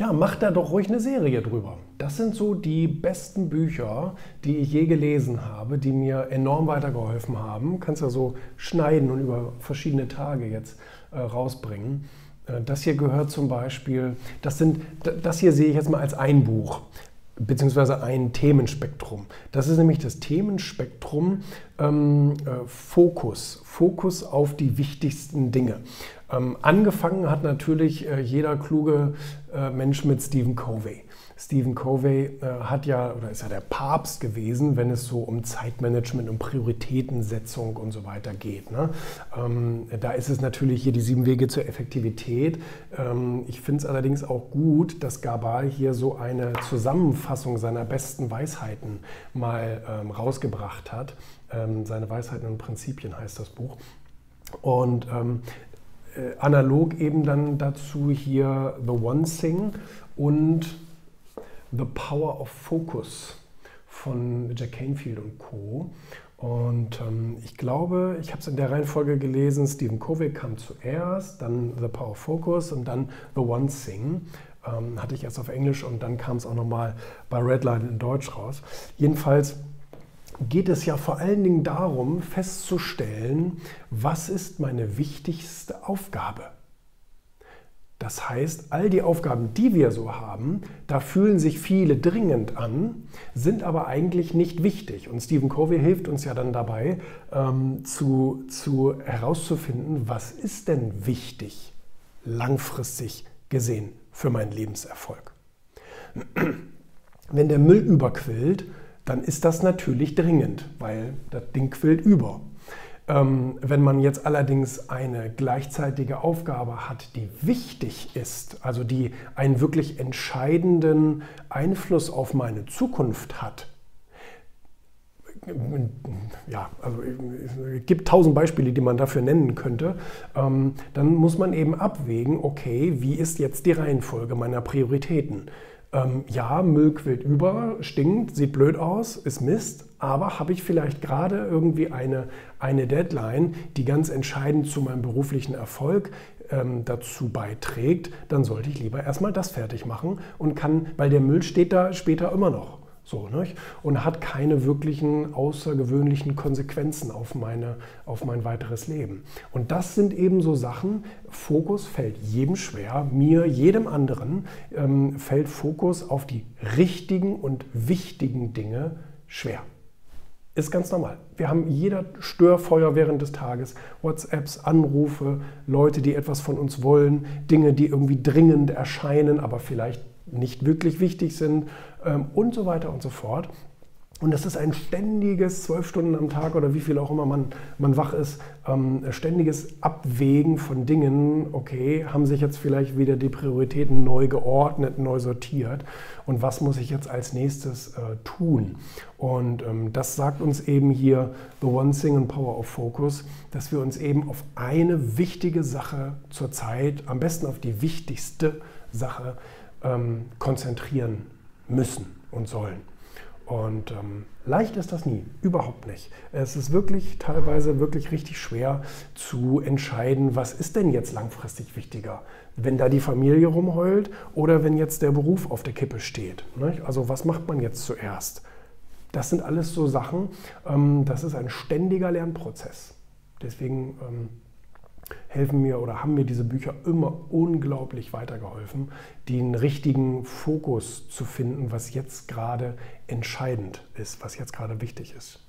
ja, mach da doch ruhig eine Serie drüber. Das sind so die besten Bücher, die ich je gelesen habe, die mir enorm weitergeholfen haben. Kannst ja so schneiden und über verschiedene Tage jetzt äh, rausbringen. Äh, das hier gehört zum Beispiel, das, sind, das hier sehe ich jetzt mal als ein Buch beziehungsweise ein Themenspektrum. Das ist nämlich das Themenspektrum ähm, äh, Fokus, Fokus auf die wichtigsten Dinge. Ähm, angefangen hat natürlich äh, jeder kluge äh, Mensch mit Stephen Covey. Stephen Covey äh, hat ja oder ist ja der Papst gewesen, wenn es so um Zeitmanagement, um Prioritätensetzung und so weiter geht. Ne? Ähm, da ist es natürlich hier die sieben Wege zur Effektivität. Ähm, ich finde es allerdings auch gut, dass Gabal hier so eine Zusammenfassung seiner besten Weisheiten mal ähm, rausgebracht hat. Ähm, seine Weisheiten und Prinzipien heißt das Buch. Und ähm, äh, analog eben dann dazu hier The One Thing und The Power of Focus von Jack Canfield und Co. Und ähm, ich glaube, ich habe es in der Reihenfolge gelesen, Stephen Covey kam zuerst, dann The Power of Focus und dann The One Thing. Ähm, hatte ich erst auf Englisch und dann kam es auch nochmal bei Redline in Deutsch raus. Jedenfalls geht es ja vor allen Dingen darum, festzustellen, was ist meine wichtigste Aufgabe. Das heißt, all die Aufgaben, die wir so haben, da fühlen sich viele dringend an, sind aber eigentlich nicht wichtig. Und Stephen Covey hilft uns ja dann dabei, ähm, zu, zu herauszufinden, was ist denn wichtig, langfristig gesehen, für meinen Lebenserfolg. Wenn der Müll überquillt, dann ist das natürlich dringend, weil das Ding quillt über. Ähm, wenn man jetzt allerdings eine gleichzeitige Aufgabe hat, die wichtig ist, also die einen wirklich entscheidenden Einfluss auf meine Zukunft hat, ja, also es gibt tausend Beispiele, die man dafür nennen könnte, ähm, dann muss man eben abwägen, okay, wie ist jetzt die Reihenfolge meiner Prioritäten? Ähm, ja, Müll quillt über, stinkt, sieht blöd aus, ist Mist, aber habe ich vielleicht gerade irgendwie eine, eine Deadline, die ganz entscheidend zu meinem beruflichen Erfolg ähm, dazu beiträgt, dann sollte ich lieber erstmal das fertig machen und kann, weil der Müll steht da später immer noch. So, nicht? Und hat keine wirklichen außergewöhnlichen Konsequenzen auf, meine, auf mein weiteres Leben. Und das sind eben so Sachen, Fokus fällt jedem schwer, mir, jedem anderen ähm, fällt Fokus auf die richtigen und wichtigen Dinge schwer. Ist ganz normal. Wir haben jeder Störfeuer während des Tages, WhatsApps, Anrufe, Leute, die etwas von uns wollen, Dinge, die irgendwie dringend erscheinen, aber vielleicht nicht wirklich wichtig sind ähm, und so weiter und so fort. Und das ist ein ständiges, zwölf Stunden am Tag oder wie viel auch immer man, man wach ist, ähm, ständiges Abwägen von Dingen. Okay, haben sich jetzt vielleicht wieder die Prioritäten neu geordnet, neu sortiert und was muss ich jetzt als nächstes äh, tun? Und ähm, das sagt uns eben hier The One Thing and Power of Focus, dass wir uns eben auf eine wichtige Sache zur Zeit, am besten auf die wichtigste Sache, ähm, konzentrieren müssen und sollen. Und ähm, leicht ist das nie, überhaupt nicht. Es ist wirklich teilweise wirklich richtig schwer zu entscheiden, was ist denn jetzt langfristig wichtiger, wenn da die Familie rumheult oder wenn jetzt der Beruf auf der Kippe steht. Nicht? Also was macht man jetzt zuerst? Das sind alles so Sachen, ähm, das ist ein ständiger Lernprozess. Deswegen ähm, helfen mir oder haben mir diese Bücher immer unglaublich weitergeholfen, den richtigen Fokus zu finden, was jetzt gerade entscheidend ist, was jetzt gerade wichtig ist.